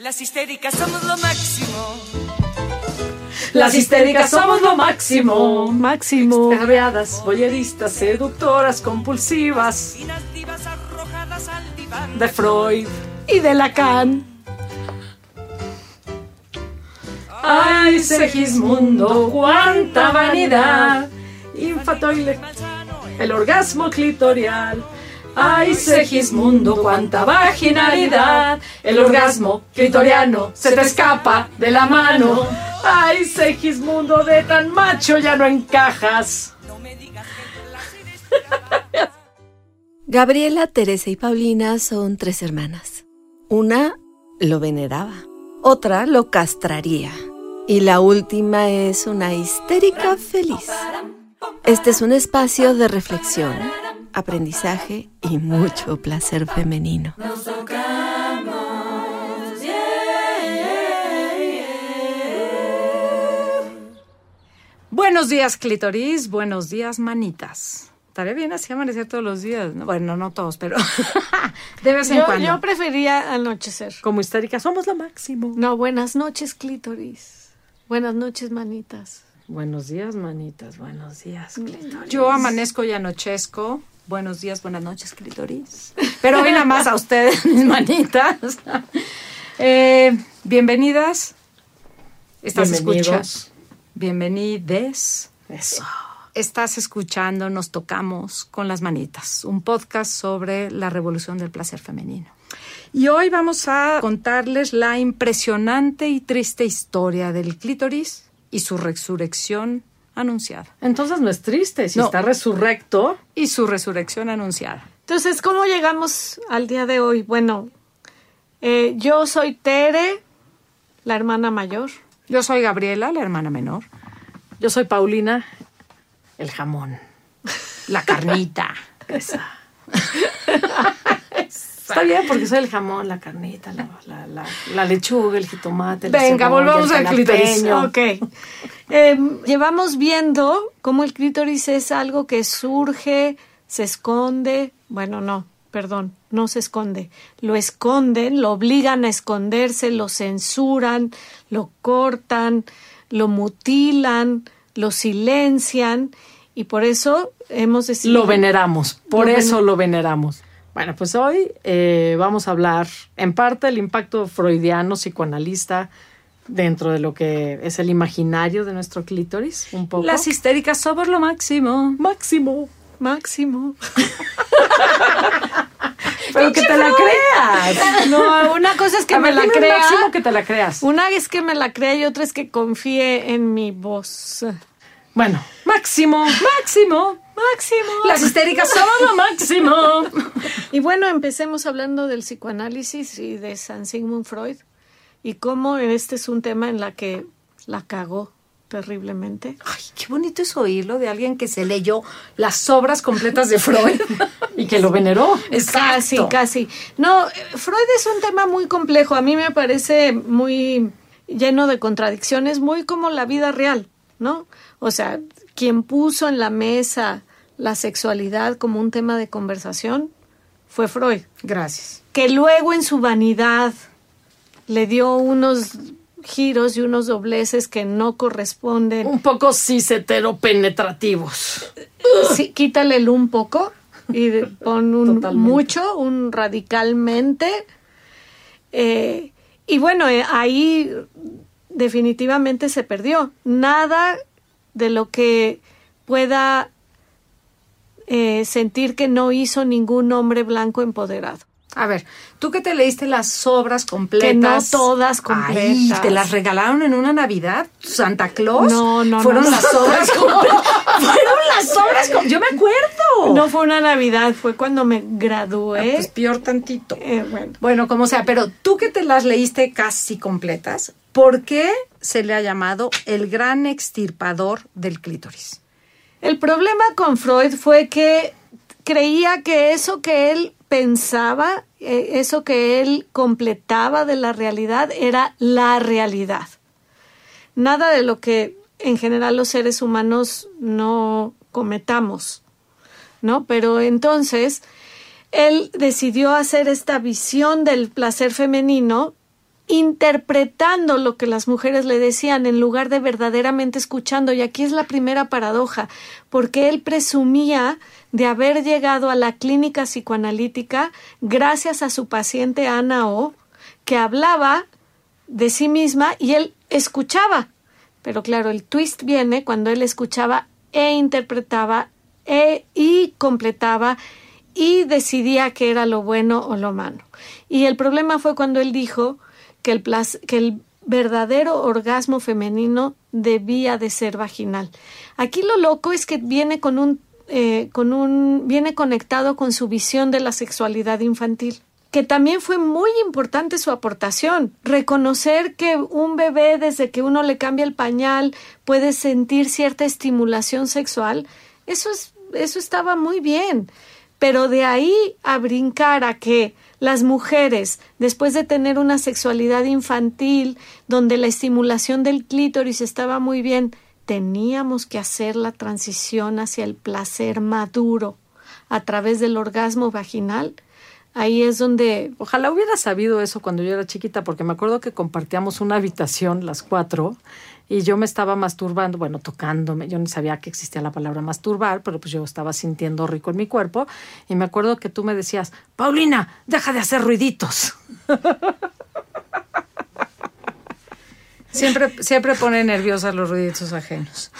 Las histéricas somos lo máximo. Las histéricas somos lo máximo. Máximo. Extraviadas, boyeristas, seductoras, compulsivas. Arrojadas al diván. De Freud. Y de Lacan. Ay, Segismundo, cuánta vanidad. Infatoile. El orgasmo clitorial. Ay, Segismundo, cuánta vaginalidad. El orgasmo clitoriano se te escapa de la mano. Ay, Segismundo, de tan macho ya no encajas. Gabriela, Teresa y Paulina son tres hermanas. Una lo veneraba, otra lo castraría y la última es una histérica feliz. Este es un espacio de reflexión, aprendizaje y mucho placer femenino. Buenos días, clítoris. Buenos días, manitas. Estaría bien así amanecer todos los días. ¿no? Bueno, no todos, pero de vez en Yo, cuando. yo prefería anochecer. Como histérica, somos lo máximo. No, buenas noches, clítoris. Buenas noches, manitas. Buenos días, manitas. Buenos días, clítoris. Yo amanezco y anochezco. Buenos días, buenas noches, clítoris. Pero hoy nada más a ustedes, mis manitas. Eh, bienvenidas. Estás escuchando. Bienvenides. Eso. Estás escuchando Nos Tocamos con las Manitas, un podcast sobre la revolución del placer femenino. Y hoy vamos a contarles la impresionante y triste historia del clítoris y su resurrección anunciada. Entonces no es triste, si No. está resurrecto. Y su resurrección anunciada. Entonces, ¿cómo llegamos al día de hoy? Bueno, eh, yo soy Tere, la hermana mayor. Yo soy Gabriela, la hermana menor. Yo soy Paulina, el jamón. La carnita. Esa. Está bien porque soy el jamón, la carnita, la, la- la- la lechuga, el jitomate. la Venga, cebolla, volvamos el al clítoris. jalapeño. Ok. Eh, llevamos viendo cómo el clítoris es algo que surge, se esconde. Bueno, no, perdón, no se esconde. Lo esconden, lo obligan a esconderse, lo censuran, lo cortan, lo mutilan, lo silencian. Y por eso hemos decidido. Lo veneramos, por Lo eso lo veneramos. Bueno, pues hoy eh, vamos a hablar en parte del impacto freudiano, psicoanalista, dentro de lo que es el imaginario de nuestro clítoris, un poco. Las histéricas somos lo máximo. máximo. Máximo. Pero que te la creas. No, una cosa es que A me la dime crea. máximo que te la creas. Una es que me la crea y otra es que confíe en mi voz. Bueno, máximo. Máximo. Máximo. Las histéricas somos lo máximo. Y bueno, empecemos hablando del psicoanálisis y de San Sigmund Freud y cómo este es un tema en la que la cagó terriblemente. Ay, qué bonito es oírlo de alguien que se leyó las obras completas de Freud. Y que lo veneró. Casi, casi. No, Freud es un tema muy complejo. A mí me parece muy lleno de contradicciones, muy como la vida real, ¿no? O sea, quien puso en la mesa la sexualidad como un tema de conversación fue Freud. Gracias. que luego en su vanidad le dio unos giros y unos dobleces que no corresponden. Un poco cisetero-penetrativos. Sí, quítale el un poco y pon un Totalmente. mucho, un radicalmente. Eh, y bueno, eh, ahí definitivamente se perdió. Nada de lo que pueda eh, sentir que no hizo ningún hombre blanco empoderado. A ver, tú que te leíste las obras completas. Que no todas Ay, completas. ¿te las regalaron en una Navidad? ¿Santa Claus? No, no, Fueron no. las obras completas. Fueron las obras completas. Yo me acuerdo. No fue una Navidad, fue cuando me gradué. Ah, pues peor tantito. Eh, bueno, Bueno, como sea, pero tú que te las leíste casi completas, ¿por qué se le ha llamado el gran extirpador del clítoris? el problema con Freud fue que creía que eso que él pensaba, eh, eso que él completaba de la realidad era la realidad. Nada de lo que en general los seres humanos no cometamos, ¿no? Pero entonces él decidió hacer esta visión del placer femenino interpretando lo que las mujeres le decían en lugar de verdaderamente escuchando. Y aquí es la primera paradoja, porque él presumía de haber llegado a la clínica psicoanalítica gracias a su paciente Ana O, que hablaba de sí misma y él escuchaba. Pero claro, el twist viene cuando él escuchaba e interpretaba e, y completaba y decidía qué era lo bueno o lo malo. Y el problema fue cuando él dijo que el, que el verdadero orgasmo femenino debía de ser vaginal. Aquí lo loco es que viene con un, eh, con un, viene conectado con su visión de la sexualidad infantil que también fue muy importante su aportación. Reconocer que un bebé desde que uno le cambia el pañal puede sentir cierta estimulación sexual, eso, es, eso estaba muy bien. Pero de ahí a brincar a que las mujeres, después de tener una sexualidad infantil, donde la estimulación del clítoris estaba muy bien, teníamos que hacer la transición hacia el placer maduro a través del orgasmo vaginal, ahí es donde... Ojalá hubiera sabido eso cuando yo era chiquita, porque me acuerdo que compartíamos una habitación las cuatro y yo me estaba masturbando, bueno, tocándome, yo ni sabía que existía la palabra masturbar, pero pues yo estaba sintiendo rico en mi cuerpo y me acuerdo que tú me decías, Paulina, deja de hacer ruiditos. Siempre, siempre pone nerviosas los ruiditos ajenos.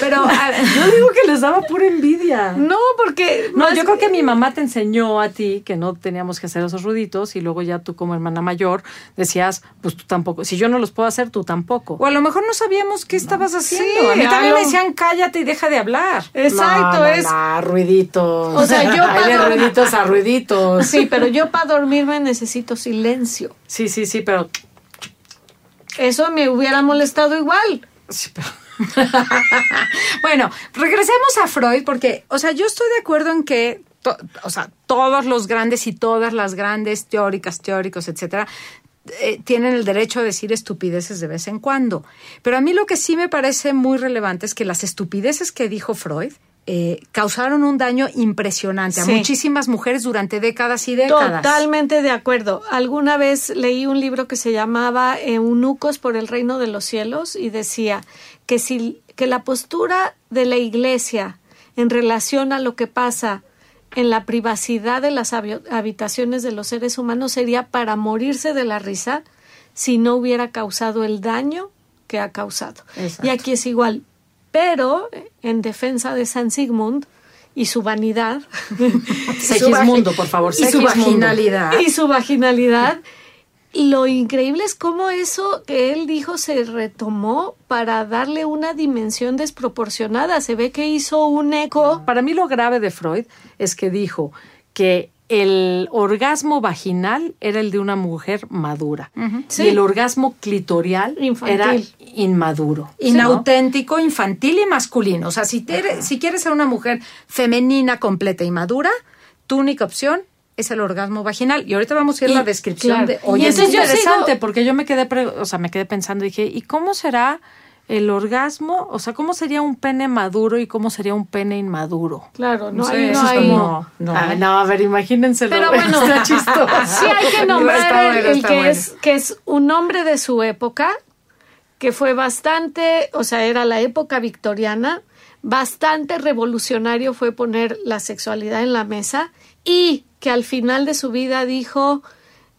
Pero yo digo que les daba pura envidia. No, porque... No, yo creo que mi mamá te enseñó a ti que no teníamos que hacer esos ruiditos y luego ya tú como hermana mayor decías, pues tú tampoco. Si yo no los puedo hacer, tú tampoco. O a lo mejor no sabíamos qué estabas haciendo. a mí también me decían, cállate y deja de hablar. Exacto, es... ruiditos. O sea, yo... Hay de ruiditos a ruiditos. Sí, pero yo para dormirme necesito silencio. Sí, sí, sí, pero... Eso me hubiera molestado igual. Sí, pero... bueno, regresemos a Freud porque, o sea, yo estoy de acuerdo en que, o sea, todos los grandes y todas las grandes teóricas, teóricos, etcétera, eh, tienen el derecho a decir estupideces de vez en cuando. Pero a mí lo que sí me parece muy relevante es que las estupideces que dijo Freud eh, causaron un daño impresionante a muchísimas mujeres durante décadas y décadas. Totalmente de acuerdo. Alguna vez leí un libro que se llamaba Eunucos por el reino de los cielos y decía que si que la postura de la Iglesia en relación a lo que pasa en la privacidad de las habitaciones de los seres humanos sería para morirse de la risa si no hubiera causado el daño que ha causado. Y aquí es igual pero en defensa de San Sigmund y su vanidad. Segismundo, por favor. Y su vaginalidad. Y su vaginalidad. Lo increíble es cómo eso que él dijo se retomó para darle una dimensión desproporcionada. Se ve que hizo un eco. Para mí lo grave de Freud es que dijo que el orgasmo vaginal era el de una mujer madura y el orgasmo clitorial era inmaduro. Inauténtico, infantil y masculino. O sea, si, si quieres ser una mujer femenina, completa y madura, tu única opción es el orgasmo vaginal. Y ahorita vamos a ir a la descripción de... Oye, y es interesante porque yo me quedé, o sea, me quedé pensando y dije, ¿y cómo será el orgasmo, o sea, ¿cómo sería un pene maduro y cómo sería un pene inmaduro? Claro, no, hay, no, hay. no, ah, no, a ver, imagínense. Pero bueno, sí hay que nombrar el, que, es, que es un hombre de su época, que fue bastante, o sea, era la época victoriana, bastante revolucionario fue poner la sexualidad en la mesa y que al final de su vida dijo,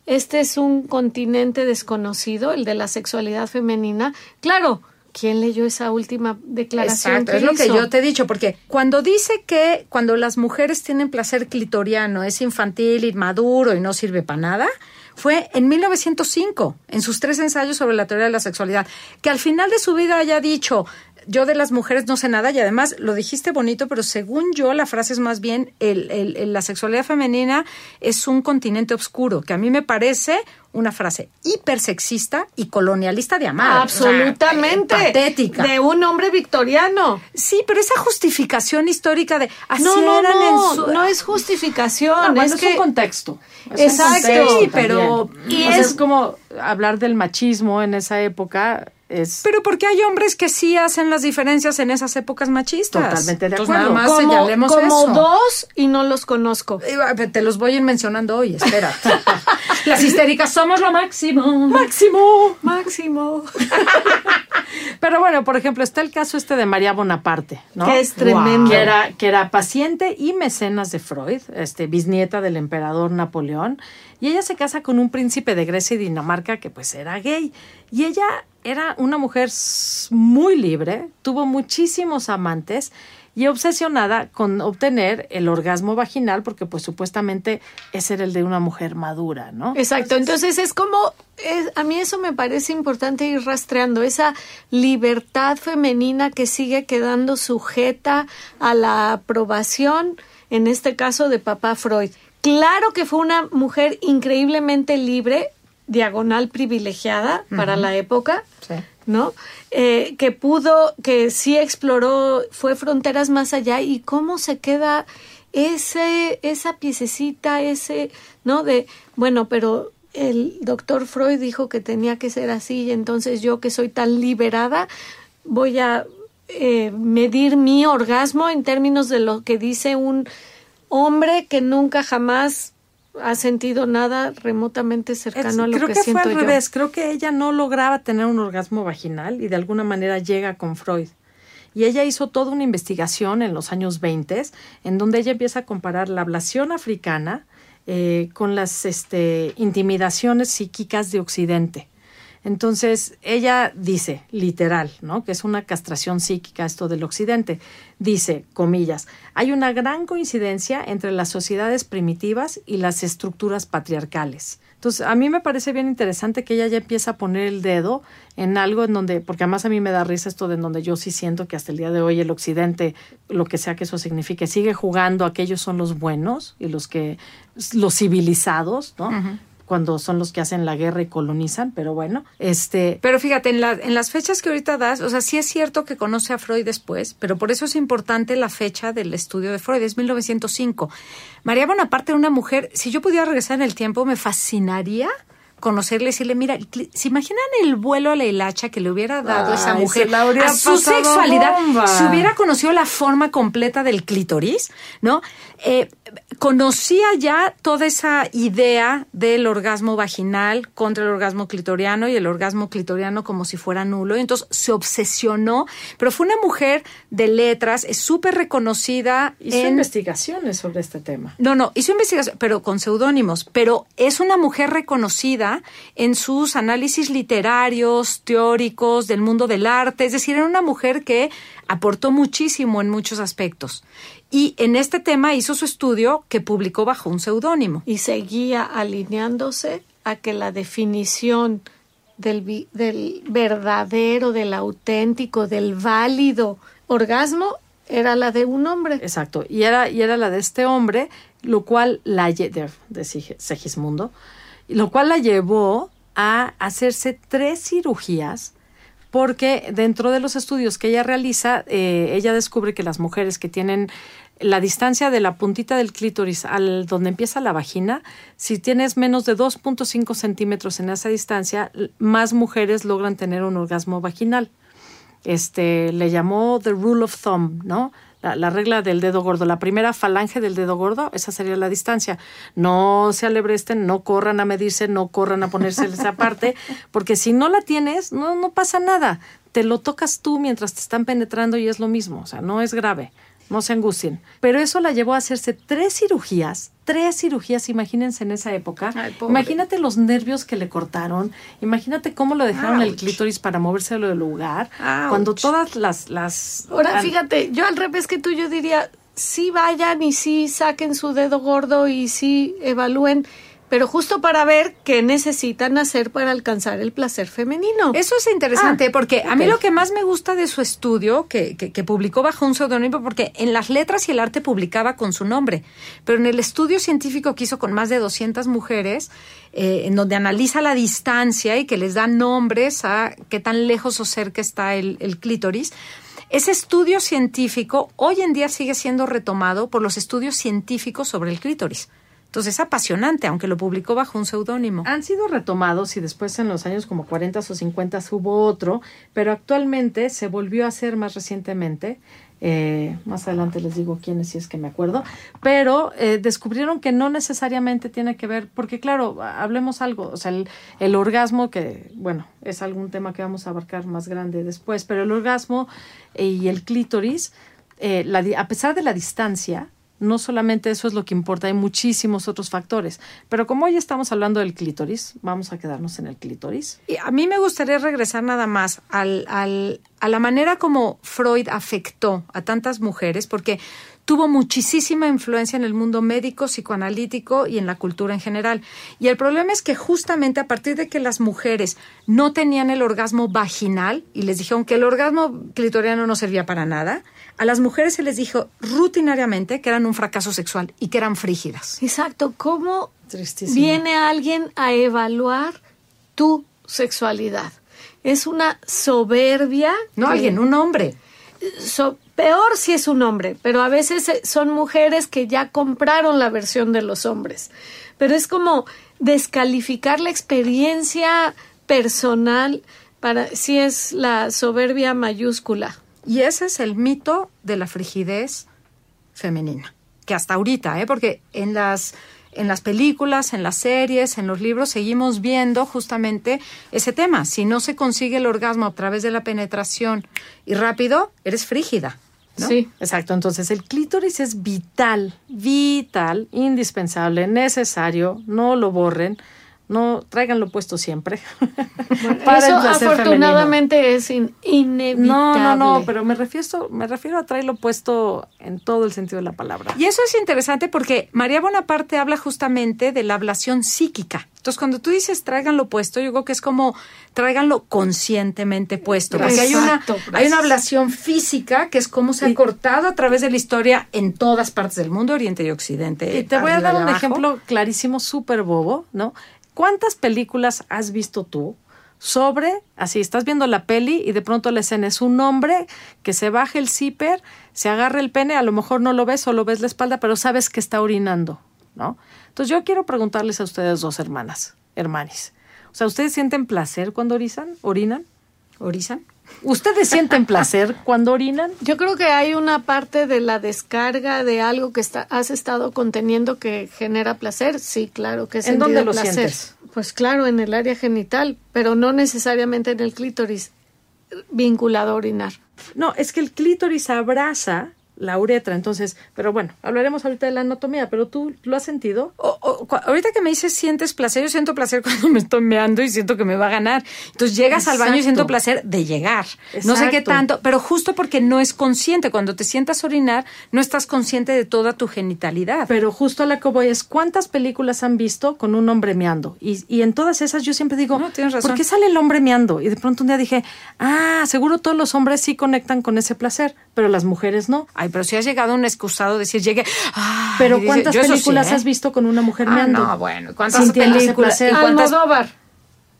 este es un continente desconocido, el de la sexualidad femenina. Claro, ¿Quién leyó esa última declaración? Exacto, es lo que yo te he dicho, porque cuando dice que cuando las mujeres tienen placer clitoriano es infantil, inmaduro y no sirve para nada, fue en 1905, en sus tres ensayos sobre la teoría de la sexualidad, que al final de su vida haya dicho, yo de las mujeres no sé nada y además lo dijiste bonito, pero según yo la frase es más bien el, la sexualidad femenina es un continente oscuro, que a mí me parece una frase hipersexista y colonialista de amar. Absolutamente. patética. De un hombre victoriano. Sí, pero esa justificación histórica de así no, no, no, no es justificación. es, un contexto. Exacto. pero y es como hablar del machismo en esa época Es Pero porque hay hombres que sí hacen las diferencias en esas épocas machistas. Totalmente de Entonces, acuerdo. Nada más como, señalemos como eso. dos y no los conozco. Eh, Te los voy a ir mencionando hoy, espérate. Las histéricas somos lo máximo. Máximo, máximo. Pero bueno, por ejemplo, está el caso este de María Bonaparte, ¿no? Que es tremendo. Que era, que era paciente y mecenas de Freud, este, bisnieta del emperador Napoleón, y ella se casa con un príncipe de Grecia y Dinamarca que pues era gay. Y ella era una mujer muy libre, tuvo muchísimos amantes y obsesionada con obtener el orgasmo vaginal porque pues supuestamente ese era el de una mujer madura, ¿no? Exacto, entonces es como, es- a mí eso me parece importante ir rastreando, esa libertad femenina que sigue quedando sujeta a la aprobación, en este caso de papá Freud. Claro que fue una mujer increíblemente libre, diagonal privilegiada para la época, Sí. ¿no? Eh, que pudo, que sí exploró, fue fronteras más allá y cómo se queda ese, esa piececita, ese, ¿no? De, bueno, pero el doctor Freud dijo que tenía que ser así y entonces yo que soy tan liberada voy a eh, medir mi orgasmo en términos de lo que dice un hombre que nunca jamás ha sentido nada remotamente cercano a lo creo que, que, fue al yo. revés. Creo que ella no lograba tener un orgasmo vaginal y de alguna manera llega con Freud. Y ella hizo toda una investigación en los años 20 en donde ella empieza a comparar la ablación africana eh, con las este, intimidaciones psíquicas de Occidente. Entonces, ella dice, literal, ¿no? Que es una castración psíquica esto del occidente. Dice, comillas, hay una gran coincidencia entre las sociedades primitivas y las estructuras patriarcales. Entonces, a mí me parece bien interesante que ella ya empieza a poner el dedo en algo en donde, porque además a mí me da risa esto de en donde yo sí siento que hasta el día de hoy el occidente, lo que sea que eso signifique, sigue jugando a que ellos son los buenos y los que, los civilizados, ¿no? Cuando son los que hacen la guerra y colonizan, pero bueno, este, Pero fíjate, en, la- en las fechas que ahorita das, o sea, sí es cierto que conoce a Freud después, pero por eso es importante la fecha del estudio de Freud, es 1905. María Bonaparte una mujer, si yo pudiera regresar en el tiempo, me fascinaría conocerle y decirle, mira, ¿se imaginan el vuelo a la hilacha que le hubiera dado esa mujer la a su sexualidad? bomba. Si hubiera conocido la forma completa del clítoris, ¿no? Eh, conocía ya toda esa idea del orgasmo vaginal contra el orgasmo clitoriano y el orgasmo clitoriano como si fuera nulo. Y entonces se obsesionó, pero fue una mujer de letras, es súper reconocida hizo en investigaciones sobre este tema. no, no, hizo investigación, pero con seudónimos, pero es una mujer reconocida en sus análisis literarios, teóricos, del mundo del arte, es decir, era una mujer que aportó muchísimo en muchos aspectos. Y en este tema hizo su estudio que publicó bajo un seudónimo. y seguía alineándose a que la definición del, del verdadero, del auténtico, del válido orgasmo era la de un hombre. Exacto, y era, y era la de este hombre, lo cual la lle- de, de Sig- Segismundo, y lo cual la llevó a hacerse tres cirugías porque dentro de los estudios que ella realiza, eh, ella descubre que las mujeres que tienen la distancia de la puntita del clítoris al donde empieza la vagina, si tienes menos de 2.5 centímetros en esa distancia, más mujeres logran tener un orgasmo vaginal este, le llamó The Rule of Thumb, ¿no? La, la regla del dedo gordo. La primera falange del dedo gordo, esa sería la distancia. No se alebresten, no corran a medirse, no corran a ponerse esa parte, porque si no la tienes, no, no pasa nada. Te lo tocas tú mientras te están penetrando y es lo mismo, o sea, no es grave. No se angustien. Pero eso la llevó a hacerse tres cirugías, tres cirugías, imagínense en esa época. Ay. Imagínate los nervios que le cortaron, imagínate cómo lo dejaron el clítoris para movérselo del lugar, Ouch. cuando todas las... las Ahora, fíjate, yo al revés que tú, yo diría, sí vayan y sí saquen su dedo gordo y sí evalúen, pero justo para ver qué necesitan hacer para alcanzar el placer femenino. Eso es interesante Ah, porque a mí lo que más me gusta de su estudio, que, que, que publicó bajo un seudónimo, porque en las letras y el arte publicaba con su nombre, pero en el estudio científico que hizo con más de 200 mujeres, eh, en donde analiza la distancia y que les da nombres a qué tan lejos o cerca está el, el clítoris, ese estudio científico hoy en día sigue siendo retomado por los estudios científicos sobre el clítoris. Entonces es apasionante, aunque lo publicó bajo un seudónimo. Han sido retomados y después en los años como 40 o 50 hubo otro, pero actualmente se volvió a hacer más recientemente. Eh, más adelante les digo quiénes si es que me acuerdo, pero eh, descubrieron que no necesariamente tiene que ver, porque claro, hablemos algo, o sea, el, el, orgasmo, que bueno, es algún tema que vamos a abarcar más grande después, pero el orgasmo y el clítoris, eh, la, a pesar de la distancia, no solamente eso es lo que importa, hay muchísimos otros factores. Pero como hoy estamos hablando del clítoris, vamos a quedarnos en el clítoris. Y a mí me gustaría regresar nada más al, al, a la manera como Freud afectó a tantas mujeres, porque tuvo muchísima influencia en el mundo médico, psicoanalítico y en la cultura en general. Y el problema es que justamente a partir de que las mujeres no tenían el orgasmo vaginal y les dijeron que el orgasmo clitoriano no servía para nada, a las mujeres se les dijo rutinariamente que eran un fracaso sexual y que eran frígidas. Exacto. ¿Cómo viene alguien a evaluar tu sexualidad? Es una soberbia. No alguien, un hombre. Peor si es un hombre, pero a veces eh, son mujeres que ya compraron la versión de los hombres. Pero es como descalificar la experiencia personal para si es la soberbia mayúscula. Y ese es el mito de la frigidez femenina, que hasta ahorita, ¿eh? porque en las, en las películas, en las series, en los libros, seguimos viendo justamente ese tema. Si no se consigue el orgasmo a través de la penetración y rápido, eres frígida. ¿no? Sí, exacto. Entonces el clítoris es vital, vital, indispensable, necesario, no lo borren no tráiganlo puesto siempre. eso afortunadamente es inevitable. No, no, no, pero me refiero, me refiero a traerlo puesto en todo el sentido de la palabra. Y eso es interesante porque María Bonaparte habla justamente de la ablación psíquica. Entonces, cuando tú dices tráiganlo puesto, yo creo que es como tráiganlo conscientemente puesto. Porque hay una, hay una ablación física que es como se ha cortado a través de la historia en todas partes del mundo, Oriente y Occidente. Y te voy a dar un ejemplo clarísimo, súper bobo, ¿no? ¿Cuántas películas has visto tú sobre, así, estás viendo la peli y de pronto la escena es un hombre que se baja el zipper, se agarra el pene, a lo mejor no lo ves, solo ves la espalda, pero sabes que está orinando, ¿no? Entonces yo quiero preguntarles a ustedes dos hermanas, hermanis. O sea, ¿ustedes sienten placer cuando orizan? ¿Orinan? ¿Orizan? ¿Ustedes sienten placer cuando orinan? Yo creo que hay una parte de la descarga de algo que está, has estado conteniendo que genera placer. Sí, claro que ¿En dónde lo sientes? Pues claro, en el área genital, pero no necesariamente en el clítoris vinculado a orinar. No, es que el clítoris abraza la uretra. Entonces, pero bueno, hablaremos ahorita de la anatomía, pero tú lo has sentido. ahorita que me dices sientes placer, yo siento placer cuando me estoy meando y siento que me va a ganar. Entonces llegas al baño y siento placer de llegar. No sé qué tanto, pero justo porque no es consciente. Cuando te sientas orinar, no estás consciente de toda tu genitalidad. Pero justo a la que voy es, ¿cuántas películas han visto con un hombre meando? Y, y en todas esas yo siempre digo, no, tienes razón. ¿por qué sale el hombre meando? Y de pronto un día dije, ah, seguro todos los hombres sí conectan con ese placer, pero las mujeres no pero si has llegado a un excusado decir, llegue. pero ¿cuántas películas ¿eh? has visto con una mujer ah, No, bueno, ¿cuántas películas? Almodóvar.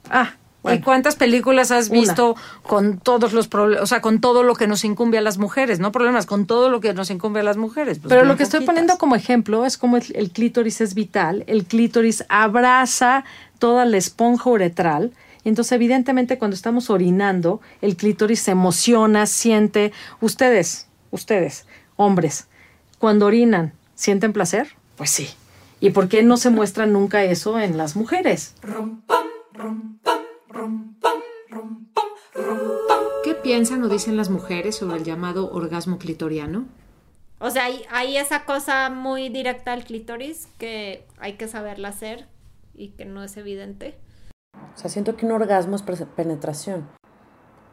Ah, ¿Y cuántas películas has visto con todos los problemas, o sea, con todo lo que nos incumbe a las mujeres, no problemas, con todo lo que nos incumbe a las mujeres? Pues Pero lo que estoy poniendo como ejemplo es como el, clítoris es vital, el clítoris abraza toda la esponja uretral, entonces evidentemente cuando estamos orinando, el clítoris se emociona, siente, ustedes, ustedes, hombres, cuando orinan, ¿sienten placer? Pues sí. ¿Y por qué no se muestra nunca eso en las mujeres? ¿Qué piensan o dicen las mujeres sobre el llamado orgasmo clitoriano? O sea, hay, esa cosa muy directa al clítoris que hay que saberla hacer y que no es evidente. O sea, siento que un orgasmo es penetración,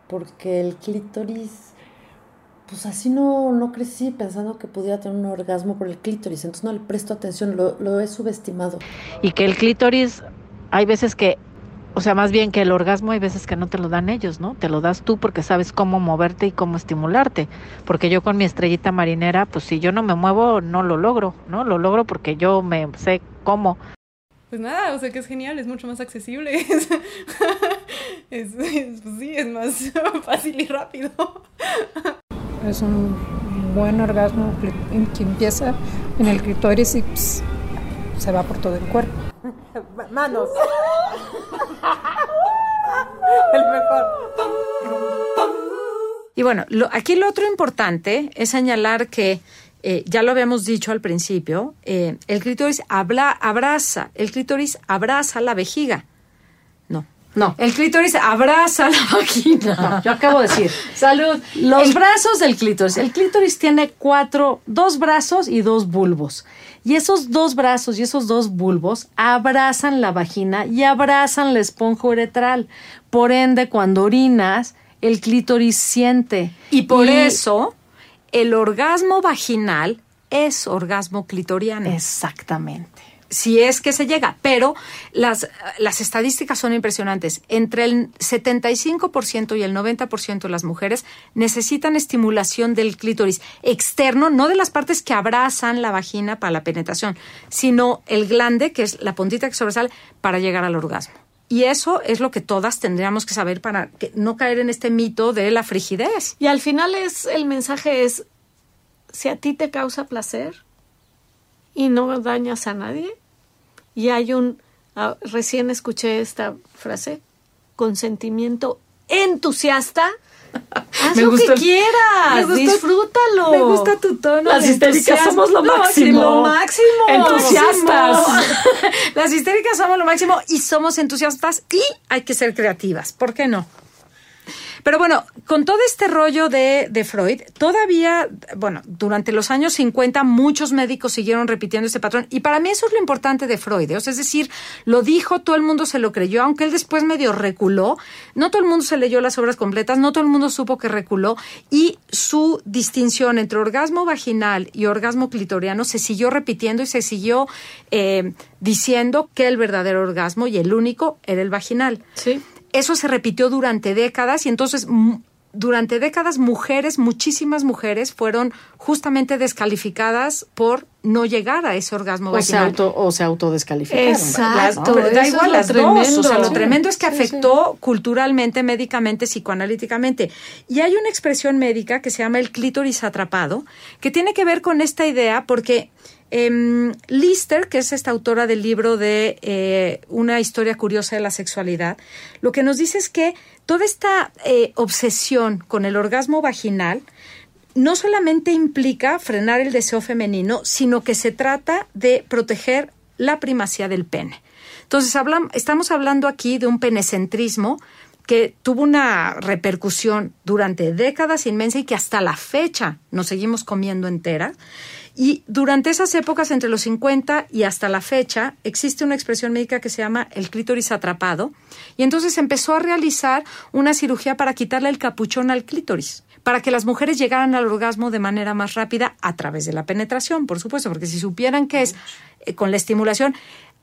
porque el clítoris pues así no, no crecí pensando que pudiera tener un orgasmo por el clítoris, entonces no le presto atención, lo, lo he subestimado. Y que el clítoris, hay veces que, o sea, más bien que el orgasmo hay veces que no te lo dan ellos, ¿no? Te lo das tú porque sabes cómo moverte y cómo estimularte. Porque yo con mi estrellita marinera, pues si yo no me muevo, no lo logro, ¿no? Lo logro porque yo me sé cómo. Pues nada, o sea que es genial, es mucho más accesible. es, pues sí, es más fácil y rápido es un buen orgasmo que empieza en el clitoris y se va por todo el cuerpo. Manos. el mejor. Y bueno, lo- aquí lo otro importante es señalar que, eh, ya lo habíamos dicho al principio, eh, el clítoris habla, abraza, el clítoris abraza la vejiga. No. El clítoris abraza la vagina. Yo acabo de decir. Salud. Los El- brazos del clítoris. El clítoris tiene cuatro, dos brazos y dos bulbos. Y esos dos brazos y esos dos bulbos abrazan la vagina y abrazan la esponja uretral. Por ende, cuando orinas, el clítoris siente. Y por eso el orgasmo vaginal es orgasmo clitoriano. Exactamente. Si es que se llega, pero las, las estadísticas son impresionantes. Entre el 75% y el 90% de las mujeres necesitan estimulación del clítoris externo, no de las partes que abrazan la vagina para la penetración, sino el glande, que es la puntita que sobresale, para llegar al orgasmo. Y eso es lo que todas tendríamos que saber para que- no caer en este mito de la frigidez. Y al final es el mensaje es si a ti te causa placer y no dañas a nadie y hay un ah, recién escuché esta frase consentimiento entusiasta haz Me lo que quieras me disfrútalo me gusta tu tono las histéricas somos lo máximo lo máximo. entusiastas Las histéricas somos lo máximo y somos entusiastas y hay que ser creativas. ¿Por qué no? Pero bueno, con todo este rollo de, de Freud, todavía, bueno, durante los años 50 muchos médicos siguieron repitiendo este patrón y para mí eso es lo importante de Freud. ¿eh? Es decir, lo dijo, todo el mundo se lo creyó, aunque él después medio reculó, no todo el mundo se leyó las obras completas, no todo el mundo supo que reculó y su distinción entre orgasmo vaginal y orgasmo clitoriano se siguió repitiendo y se siguió eh, diciendo que el verdadero orgasmo y el único era el vaginal. sí Eso se repitió durante décadas y entonces m- durante décadas mujeres, muchísimas mujeres fueron justamente descalificadas por no llegar a ese orgasmo O se, vaginal. auto, o se autodescalificaron. Exacto. Pero da igual las dos. O sea, lo Sí. tremendo es que Sí, sí. afectó culturalmente, médicamente, psicoanalíticamente. Y hay una expresión médica que se llama el clítoris atrapado, que tiene que ver con esta idea porque em, Lister, que es esta autora del libro de eh, Una historia curiosa de la sexualidad, lo que nos dice es que toda esta eh, obsesión con el orgasmo vaginal no solamente implica frenar el deseo femenino, sino que se trata de proteger la primacía del pene. Entonces, estamos hablando aquí de un penecentrismo que tuvo una repercusión durante décadas inmensa y que hasta la fecha nos seguimos comiendo entera. Y durante esas épocas, entre los 50 y hasta la fecha, existe una expresión médica que se llama el clítoris atrapado. Y entonces empezó a realizar una cirugía para quitarle el capuchón al clítoris, para que las mujeres llegaran al orgasmo de manera más rápida a través de la penetración, por supuesto, porque si supieran que es eh, con la estimulación,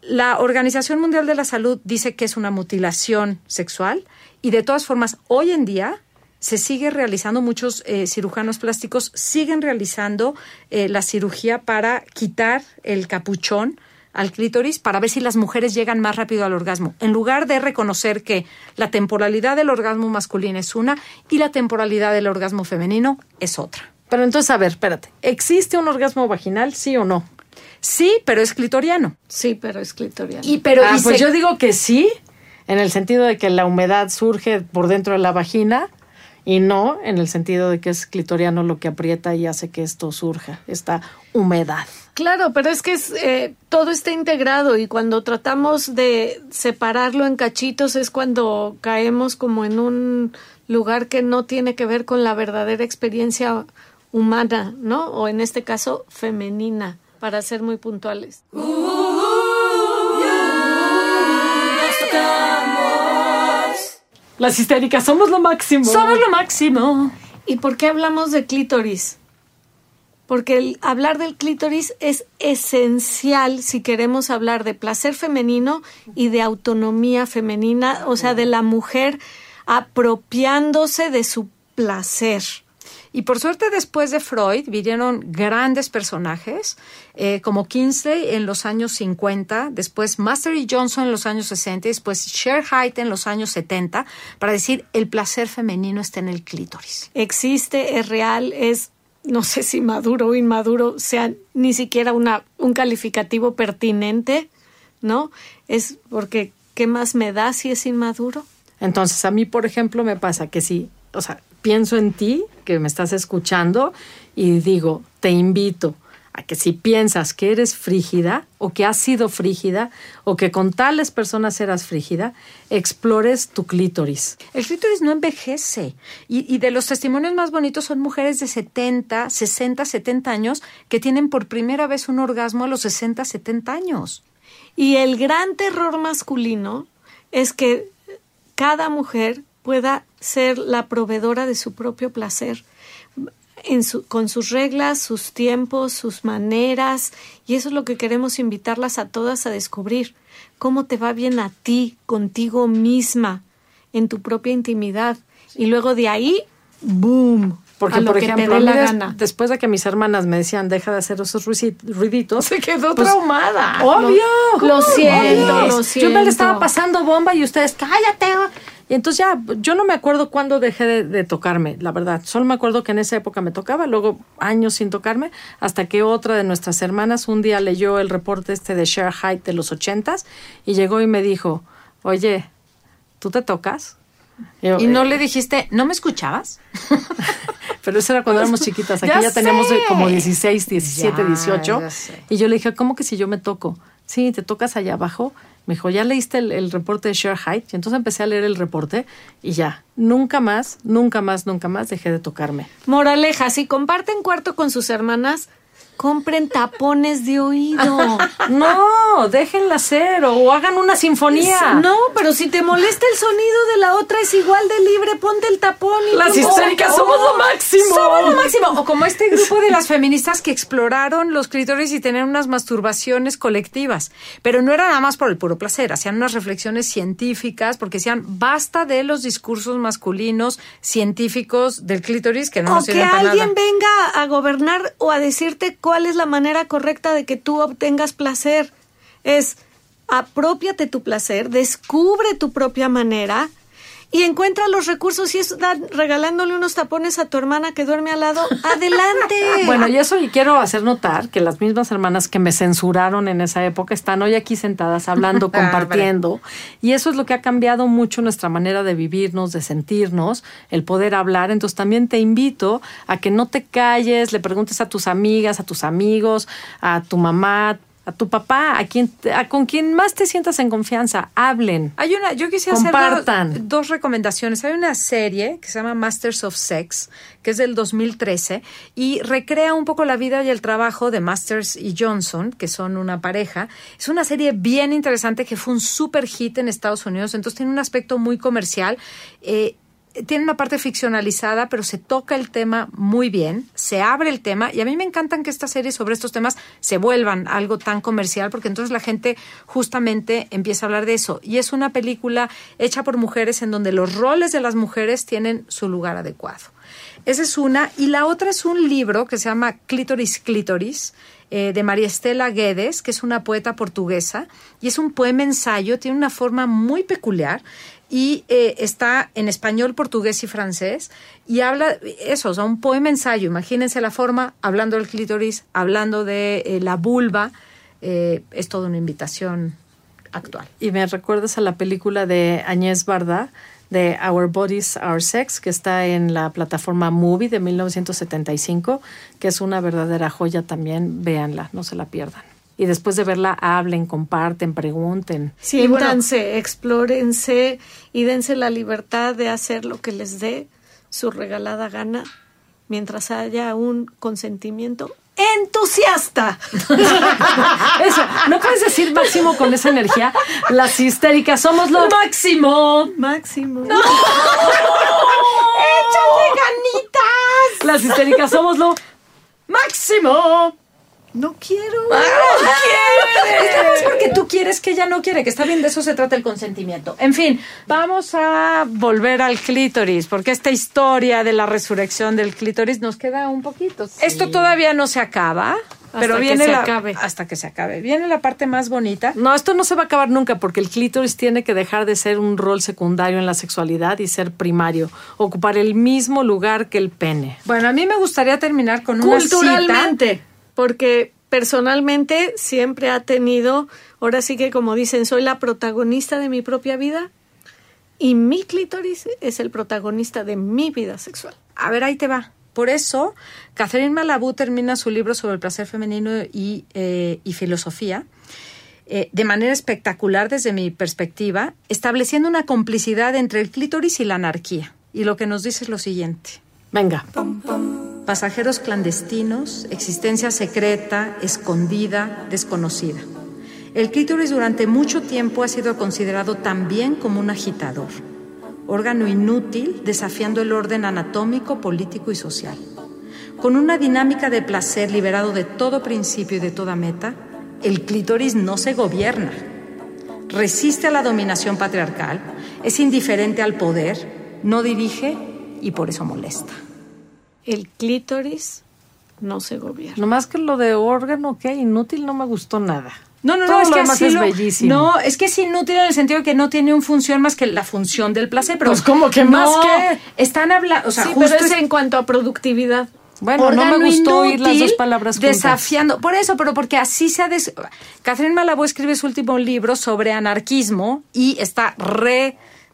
la Organización Mundial de la Salud dice que es una mutilación sexual y de todas formas, hoy en día se sigue realizando, muchos eh, cirujanos plásticos siguen realizando eh, la cirugía para quitar el capuchón al clítoris para ver si las mujeres llegan más rápido al orgasmo, en lugar de reconocer que la temporalidad del orgasmo masculino es una y la temporalidad del orgasmo femenino es otra. Pero entonces, a ver, espérate. ¿Existe un orgasmo vaginal, sí o no? Sí, pero es clitoriano. sí pero es clitoriano Y pero Ah, y pues se- yo digo que sí, en el sentido de que la humedad surge por dentro de la vagina y no en el sentido de que es clitoriano lo que aprieta y hace que esto surja, esta humedad. Claro, pero es que es, eh, todo está integrado y cuando tratamos de separarlo en cachitos es cuando caemos como en un lugar que no tiene que ver con la verdadera experiencia humana, ¿no? O en este caso femenina, para ser muy puntuales. Las histéricas somos lo máximo. somos lo máximo. ¿Y por qué hablamos de clítoris? Porque el hablar del clítoris es esencial si queremos hablar de placer femenino y de autonomía femenina, o sea, de la mujer apropiándose de su placer. Y por suerte después de Freud vinieron grandes personajes eh, como Kingsley en los años 50, después Master y Johnson en los años 60, y después Cher Height en los años 70, para decir el placer femenino está en el clítoris. Existe, es real, es no sé si maduro o inmaduro sea ni siquiera una, un calificativo pertinente, ¿no? Es porque, ¿qué más me da si es inmaduro? Entonces, a mí, por ejemplo, me pasa que si, o sea, pienso en ti, que me estás escuchando, y digo, te invito a que si piensas que eres frígida o que has sido frígida o que con tales personas eras frígida, explores tu clítoris. El clítoris no envejece. Y, y, de los testimonios más bonitos son mujeres de 70, 60, 70 años que tienen por primera vez un orgasmo a los 60, 70 años. Y el gran terror masculino es que cada mujer pueda ser la proveedora de su propio placer. En su, con sus reglas, sus tiempos, sus maneras, y eso es lo que queremos invitarlas a todas a descubrir. Cómo te va bien a ti, contigo misma, en tu propia intimidad. Y luego de ahí, ¡boom! Porque, por ejemplo, la des- gana. después de que mis hermanas me decían, deja de hacer esos ruiditos, Se quedó pues, traumada. Obvio. Lo siento, lo Yo me le estaba siento. pasando bomba y ustedes, cállate. Y entonces ya, yo no me acuerdo cuándo dejé de, de tocarme, la verdad. Solo me acuerdo que en esa época me tocaba, luego años sin tocarme, hasta que otra de nuestras hermanas un día leyó el reporte este de Share Height de los ochentas y llegó y me dijo, oye, ¿tú te tocas? yo, Y no "Eh, le dijiste, ¿no me escuchabas? pero eso era cuando éramos chiquitas. Aquí Ya ya, teníamos sé. como 16, 17, Ya, 18. ya sé. Y yo le dije, ¿cómo que si yo me toco? Sí, te tocas allá abajo. Me dijo, ¿ya leíste el, el reporte de Share Height? Y entonces empecé a leer el reporte y ya, nunca más, nunca más, nunca más dejé de tocarme. Moraleja, si comparten cuarto con sus hermanas, compren tapones de oído. No, déjenla ser o, o hagan una sinfonía. No, pero si te molesta el sonido de la otra es igual de libre, ponte el tapón y Las histéricas somos lo máximo. Somos lo máximo. O como este grupo de las feministas que exploraron los clítoris y tenían unas masturbaciones colectivas. Pero no era nada más por el puro placer, hacían unas reflexiones científicas porque decían basta de los discursos masculinos científicos del clítoris que no o nos que sirven para alguien nada. venga a gobernar o a decirte cuál es la manera correcta de que tú obtengas placer. Es apropiate tu placer, descubre tu propia manera y encuentra los recursos y es regalándole unos tapones a tu hermana que duerme al lado. Adelante. Bueno, y eso y quiero hacer notar que las mismas hermanas que me censuraron en esa época están hoy aquí sentadas hablando, compartiendo. y eso es lo que ha cambiado mucho nuestra manera de vivirnos, de sentirnos, el poder hablar. Entonces también te invito a que no te calles, le preguntes a tus amigas, a tus amigos, a tu mamá, a tu papá, a quien, a con quien más te sientas en confianza. Hablen. Hay una, yo quisiera hacer dos recomendaciones. Hay una serie que se llama Masters of Sex, que es del 2013, y recrea un poco la vida y el trabajo de Masters y Johnson, que son una pareja. Es una serie bien interesante que fue un super hit en Estados Unidos, entonces tiene un aspecto muy comercial. Eh, tiene una parte ficcionalizada, pero se toca el tema muy bien, se abre el tema y a mí me encantan que estas series sobre estos temas se vuelvan algo tan comercial porque entonces la gente justamente empieza a hablar de eso. Y es una película hecha por mujeres en donde los roles de las mujeres tienen su lugar adecuado. Esa es una. Y la otra es un libro que se llama Clítoris Clítoris, eh, de María Estela Guedes, que es una poeta portuguesa, y es un poema ensayo, tiene una forma muy peculiar y eh, está en español, portugués y francés y habla eso, o sea, un poema ensayo, imagínense la forma, hablando del clítoris, hablando de eh, la vulva, eh, es toda una invitación actual. Y me recuerdas a la película de Agnès Varda, de Our Bodies, Our Sex, que está en la plataforma Movie de 1975, que es una verdadera joya también. Véanla, no se la pierdan. Y después de verla, hablen, comparten, pregunten. Siéntanse, explórense y dense la libertad de hacer lo que les dé su regalada gana mientras haya un consentimiento entusiasta. Eso, ¿no puedes decir máximo con esa energía? Las histéricas somos lo máximo. Máximo. ¡Échale ganitas! Las histéricas somos lo máximo. No quiero. Más porque tú quieres que ella no quiere, que está bien, de eso se trata el consentimiento. En fin, vamos a volver al clítoris, porque esta historia de la resurrección del clítoris nos queda un poquito. Esto todavía no se acaba. Pero Hasta que viene se la, acabe. hasta que se acabe. Viene la parte más bonita. No, esto no se va a acabar nunca porque el clítoris tiene que dejar de ser un rol secundario en la sexualidad y ser primario, ocupar el mismo lugar que el pene. Bueno, a mí me gustaría terminar con una cita. Culturalmente, porque personalmente siempre ha tenido, ahora sí que como dicen, soy la protagonista de mi propia vida y mi clítoris es el protagonista de mi vida sexual. A ver, ahí te va. Por eso, Catherine Malabou termina su libro sobre el placer femenino y, eh, y filosofía eh, de manera espectacular desde mi perspectiva, estableciendo una complicidad entre el clítoris y la anarquía. Y lo que nos dice es lo siguiente. Venga. Pasajeros clandestinos, existencia secreta, escondida, desconocida. El clítoris durante mucho tiempo ha sido considerado también como un agitador, órgano inútil desafiando el orden anatómico, político y social. Con una dinámica de placer liberado de todo principio y de toda meta, el clítoris no se gobierna. Resiste a la dominación patriarcal, es indiferente al poder, no dirige y por eso molesta. El clítoris no se gobierna. Nomás que lo de órgano, ¿qué? Inútil no me gustó nada. No, no, Todo no, es lo que así es lo- bellísimo. No, es que es inútil en el sentido de que no tiene una función más que la función del placer. Pero Pues, ¿cómo que no, más qué? Están hablando, o sea, sí, justo pero es es- en cuanto a productividad. Bueno, no me gustó oír las dos palabras juntas. Desafiando. Por eso, pero porque así se ha... Des... Catherine Malabou escribe su último libro sobre anarquismo y está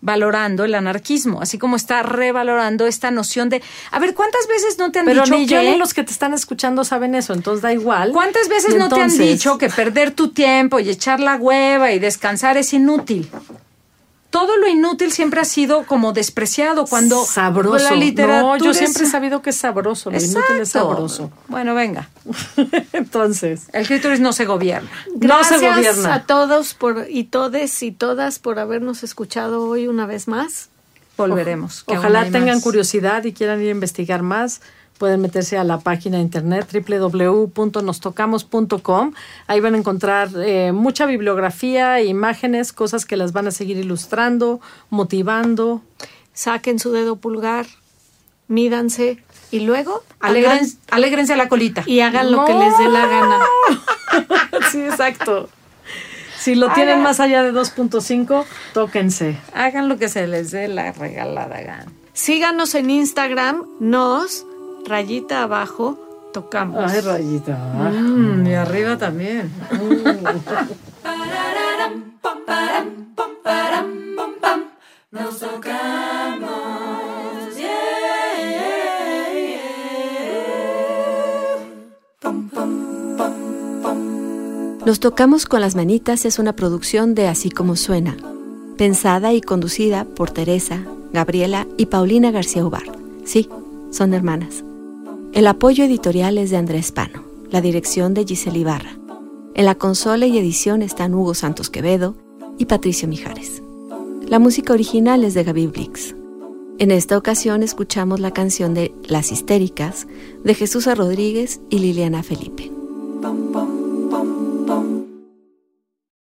revalorando el anarquismo, así como está revalorando esta noción de... A ver, ¿cuántas veces no te han Pero dicho ni yo que... ni los que te están escuchando saben eso, entonces da igual. ¿Cuántas veces no te han dicho que perder tu tiempo y echar la hueva y descansar es inútil? Todo lo inútil siempre ha sido como despreciado cuando sabroso? la literatura no, yo es- siempre he sabido que es sabroso, lo inútil es Exacto. sabroso. Bueno, venga. entonces, El clítoris no se gobierna. no se Gracias gobierna. a todos por, y todes y todas por habernos escuchado hoy una vez más. Volveremos. que aún Ojalá tengan más. curiosidad y quieran ir a investigar más. Pueden meterse a la página de internet www.nostocamos.com. Ahí van a encontrar eh, mucha bibliografía, imágenes, cosas que las van a seguir ilustrando, motivando. Saquen su dedo pulgar, mídanse y luego Alegren- alégrense la colita. y hagan lo que les dé la gana. sí, exacto. Si lo tienen más allá de 2.5, tóquense. Hagan lo que se les dé la regalada gana. Síganos en Instagram, nos, rayita abajo, tocamos. Ay, rayita. Mm, y arriba también. Nos tocamos con las manitas es una producción de Así como suena, pensada y conducida por Teresa, Gabriela y Paulina García Ubar. Sí, son hermanas. El apoyo editorial es de Andrés Pano, la dirección de Giselle Ibarra. En la consola y edición están Hugo Santos Quevedo y Patricio Mijares. La música original es de Gaby Blix. En esta ocasión escuchamos la canción de Las Histéricas de Jesús Rodríguez y Liliana Felipe.